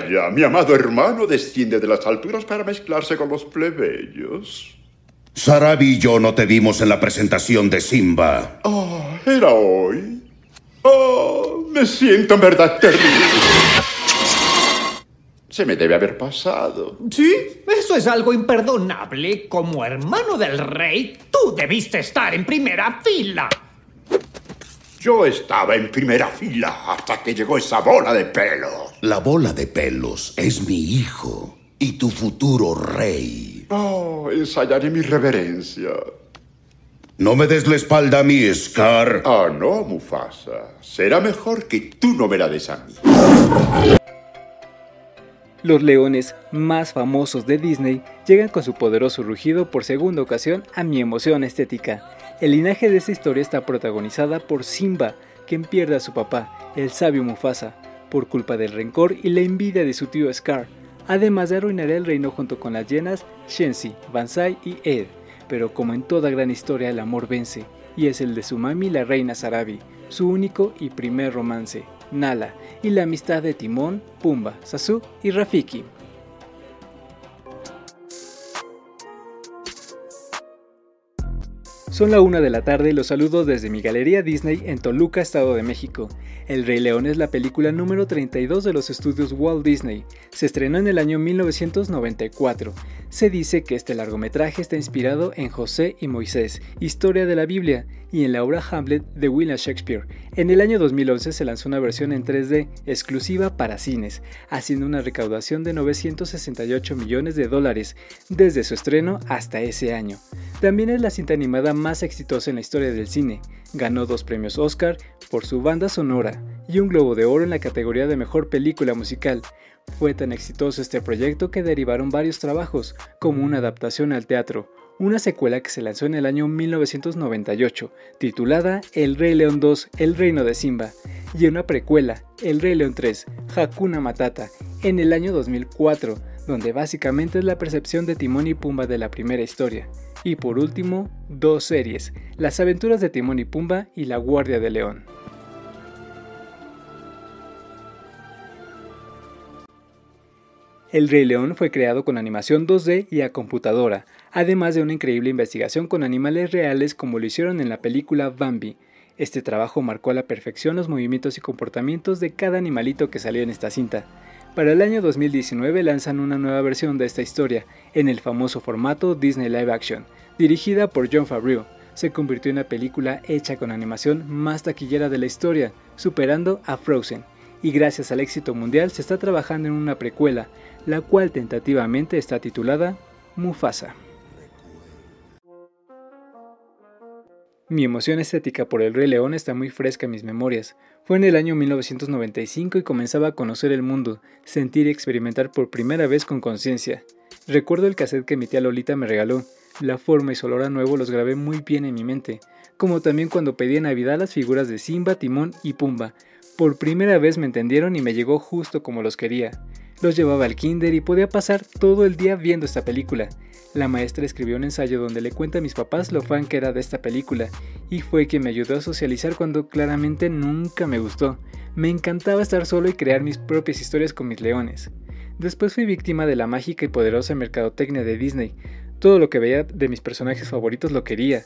calla. Mi amado hermano desciende de las alturas para mezclarse con los plebeyos. Sarabi y yo no te vimos en la presentación de Simba. Oh, era hoy. Oh, me siento en verdad terrible. Se me debe haber pasado. Sí, eso es algo imperdonable. Como hermano del rey, tú debiste estar en primera fila. Yo estaba en primera fila hasta que llegó esa bola de pelos. La bola de pelos es mi hijo y tu futuro rey. Oh, ensayaré mi reverencia. No me des la espalda a mí, Scar. Ah, no, Mufasa. Será mejor que tú no me la des a mí. Los leones más famosos de Disney llegan con su poderoso rugido por segunda ocasión a mi emoción estética. El linaje de esta historia está protagonizada por Simba, quien pierde a su papá, el sabio Mufasa, por culpa del rencor y la envidia de su tío Scar, además de arruinar el reino junto con las llenas Shensi, Bansai y Ed. Pero como en toda gran historia el amor vence, y es el de su mami la reina Sarabi, su único y primer romance, Nala, y la amistad de Timón, Pumba, Sasu y Rafiki. Son la una de la tarde y los saludo desde mi galería Disney en Toluca, Estado de México. El Rey León es la película número 32 de los estudios Walt Disney. Se estrenó en el año 1994. Se dice que este largometraje está inspirado en José y Moisés, historia de la Biblia, y en la obra Hamlet de William Shakespeare. En el año 2011 se lanzó una versión en 3D exclusiva para cines, haciendo una recaudación de 968 millones de dólares desde su estreno hasta ese año. También es la cinta animada más exitosa en la historia del cine. Ganó dos premios Oscar por su banda sonora y un Globo de Oro en la categoría de Mejor Película Musical. Fue tan exitoso este proyecto que derivaron varios trabajos, como una adaptación al teatro, una secuela que se lanzó en el año 1998, titulada El Rey León 2, El Reino de Simba, y una precuela, El Rey León 3, Hakuna Matata, en el año 2004, donde básicamente es la percepción de Timón y Pumba de la primera historia. Y por último, dos series, Las aventuras de Timón y Pumba y La Guardia de León. El Rey León fue creado con animación 2D y a computadora, además de una increíble investigación con animales reales como lo hicieron en la película Bambi. Este trabajo marcó a la perfección los movimientos y comportamientos de cada animalito que salió en esta cinta. Para el año 2019 lanzan una nueva versión de esta historia, en el famoso formato Disney Live Action, dirigida por John Favreau. Se convirtió en la película hecha con animación más taquillera de la historia, superando a Frozen. Y gracias al éxito mundial se está trabajando en una precuela, la cual tentativamente está titulada Mufasa. Mi emoción estética por el Rey León está muy fresca en mis memorias. Fue en el año 1995 y comenzaba a conocer el mundo, sentir y experimentar por primera vez con conciencia. Recuerdo el cassette que mi tía Lolita me regaló. La forma y su olor a nuevo los grabé muy bien en mi mente, como también cuando pedí en Navidad las figuras de Simba, Timón y Pumba. Por primera vez me entendieron y me llegó justo como los quería. Los llevaba al kinder y podía pasar todo el día viendo esta película. La maestra escribió un ensayo donde le cuenta a mis papás lo fan que era de esta película, y fue quien me ayudó a socializar cuando claramente nunca me gustó. Me encantaba estar solo y crear mis propias historias con mis leones. Después fui víctima de la mágica y poderosa mercadotecnia de Disney. Todo lo que veía de mis personajes favoritos lo quería.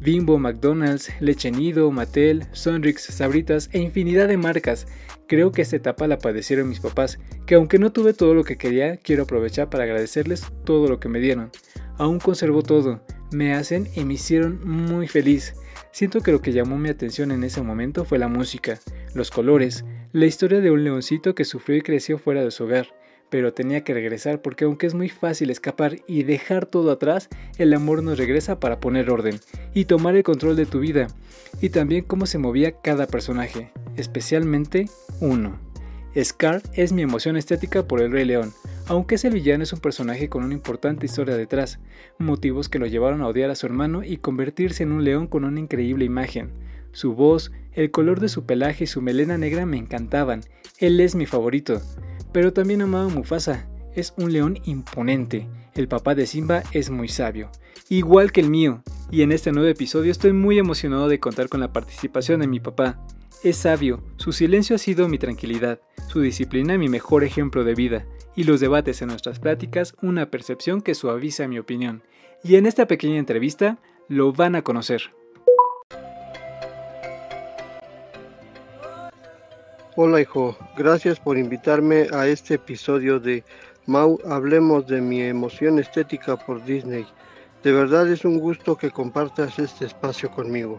Bimbo, McDonald's, Leche Nido, Mattel, Sonrix, Sabritas e infinidad de marcas. Creo que esta etapa la padecieron mis papás, que aunque no tuve todo lo que quería, quiero aprovechar para agradecerles todo lo que me dieron. Aún conservo todo, me hacen y me hicieron muy feliz. Siento que lo que llamó mi atención en ese momento fue la música, los colores, la historia de un leoncito que sufrió y creció fuera de su hogar pero tenía que regresar porque aunque es muy fácil escapar y dejar todo atrás, el amor nos regresa para poner orden y tomar el control de tu vida, y también cómo se movía cada personaje, especialmente uno. Scar es mi emoción estética por el Rey León, aunque ese villano es un personaje con una importante historia detrás, motivos que lo llevaron a odiar a su hermano y convertirse en un león con una increíble imagen. Su voz, el color de su pelaje y su melena negra me encantaban, él es mi favorito pero también amaba a Mufasa. Es un león imponente. El papá de Simba es muy sabio, igual que el mío, y en este nuevo episodio estoy muy emocionado de contar con la participación de mi papá. Es sabio, su silencio ha sido mi tranquilidad, su disciplina mi mejor ejemplo de vida, y los debates en nuestras pláticas una percepción que suaviza mi opinión. Y en esta pequeña entrevista lo van a conocer. Hola hijo, gracias por invitarme a este episodio de Mau Hablemos de mi emoción estética por Disney. De verdad es un gusto que compartas este espacio conmigo.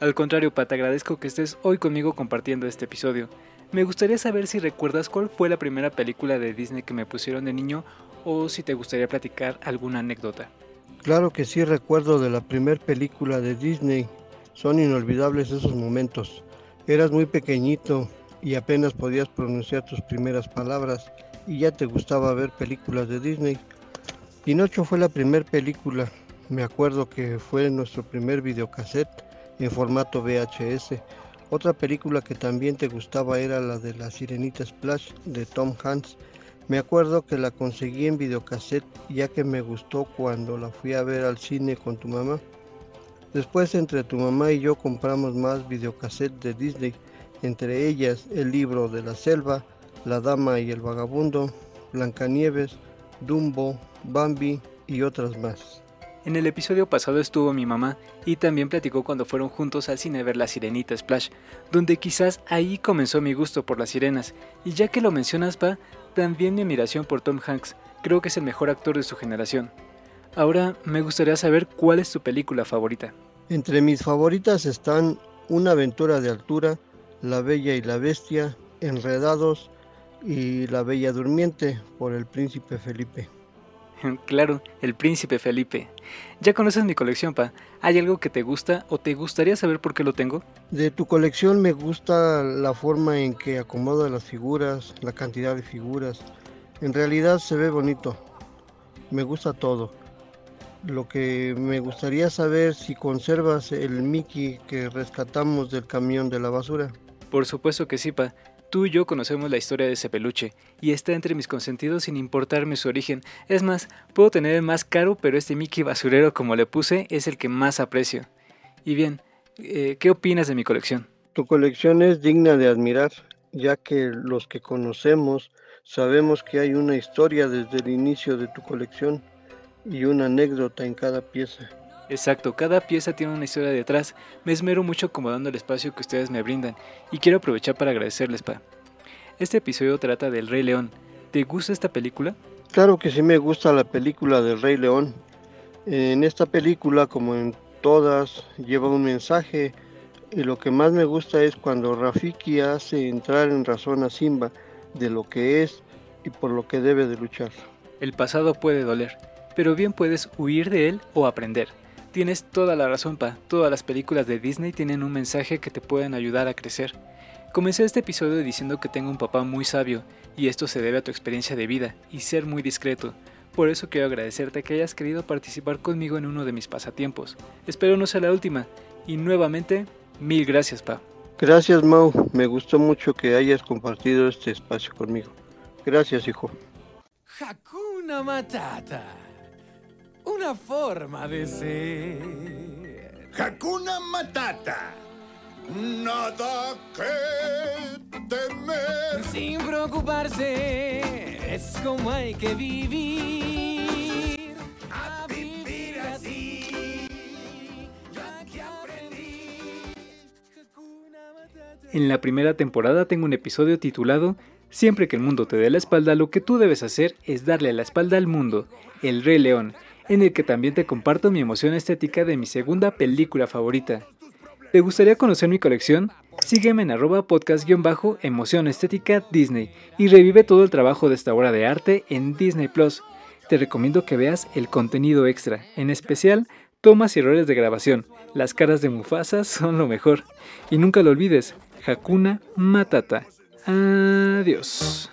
Al contrario, Pat, agradezco que estés hoy conmigo compartiendo este episodio. Me gustaría saber si recuerdas cuál fue la primera película de Disney que me pusieron de niño o si te gustaría platicar alguna anécdota. Claro que sí recuerdo de la primera película de Disney. Son inolvidables esos momentos. Eras muy pequeñito y apenas podías pronunciar tus primeras palabras y ya te gustaba ver películas de Disney. Pinocho fue la primera película. Me acuerdo que fue nuestro primer videocassette en formato VHS. Otra película que también te gustaba era la de la Sirenita Splash de Tom Hanks. Me acuerdo que la conseguí en videocassette ya que me gustó cuando la fui a ver al cine con tu mamá. Después entre tu mamá y yo compramos más videocassettes de Disney, entre ellas el libro de la selva, La Dama y el Vagabundo, Blancanieves, Dumbo, Bambi y otras más. En el episodio pasado estuvo mi mamá y también platicó cuando fueron juntos al cine a ver La Sirenita Splash, donde quizás ahí comenzó mi gusto por las sirenas, y ya que lo mencionas, Pa, también mi admiración por Tom Hanks, creo que es el mejor actor de su generación. Ahora me gustaría saber cuál es tu película favorita. Entre mis favoritas están Una aventura de altura, La Bella y la Bestia, Enredados y La Bella Durmiente por el Príncipe Felipe. Claro, el príncipe Felipe. Ya conoces mi colección, Pa. ¿Hay algo que te gusta o te gustaría saber por qué lo tengo? De tu colección me gusta la forma en que acomoda las figuras, la cantidad de figuras. En realidad se ve bonito. Me gusta todo. Lo que me gustaría saber si conservas el Mickey que rescatamos del camión de la basura. Por supuesto que sí, Pa. Tú y yo conocemos la historia de ese peluche, y está entre mis consentidos sin importarme su origen. Es más, puedo tener el más caro, pero este Mickey basurero como le puse es el que más aprecio. Y bien, eh, ¿qué opinas de mi colección? Tu colección es digna de admirar, ya que los que conocemos sabemos que hay una historia desde el inicio de tu colección y una anécdota en cada pieza. Exacto, cada pieza tiene una historia detrás. Me esmero mucho acomodando el espacio que ustedes me brindan y quiero aprovechar para agradecerles, Pa. Este episodio trata del Rey León. ¿Te gusta esta película? Claro que sí me gusta la película del Rey León. En esta película, como en todas, lleva un mensaje y lo que más me gusta es cuando Rafiki hace entrar en razón a Simba de lo que es y por lo que debe de luchar. El pasado puede doler, pero bien puedes huir de él o aprender. Tienes toda la razón, Pa. Todas las películas de Disney tienen un mensaje que te pueden ayudar a crecer. Comencé este episodio diciendo que tengo un papá muy sabio, y esto se debe a tu experiencia de vida y ser muy discreto. Por eso quiero agradecerte que hayas querido participar conmigo en uno de mis pasatiempos. Espero no sea la última, y nuevamente, mil gracias, Pa. Gracias, Mau. Me gustó mucho que hayas compartido este espacio conmigo. Gracias, hijo. Hakuna Matata. Una forma de ser. Hakuna Matata. Nada que temer. Sin preocuparse, es como hay que vivir. A vivir así. Ya que aprendí. Hakuna Matata. En la primera temporada tengo un episodio titulado Siempre que el mundo te dé la espalda, lo que tú debes hacer es darle la espalda al mundo, El Rey León, en el que también te comparto mi emoción estética de mi segunda película favorita. ¿Te gustaría conocer mi colección? Sígueme en arroba podcast-emoción estética Disney y revive todo el trabajo de esta obra de arte en Disney Plus. Te recomiendo que veas el contenido extra, en especial tomas y errores de grabación. Las caras de Mufasa son lo mejor. Y nunca lo olvides, Hakuna Matata. Adiós.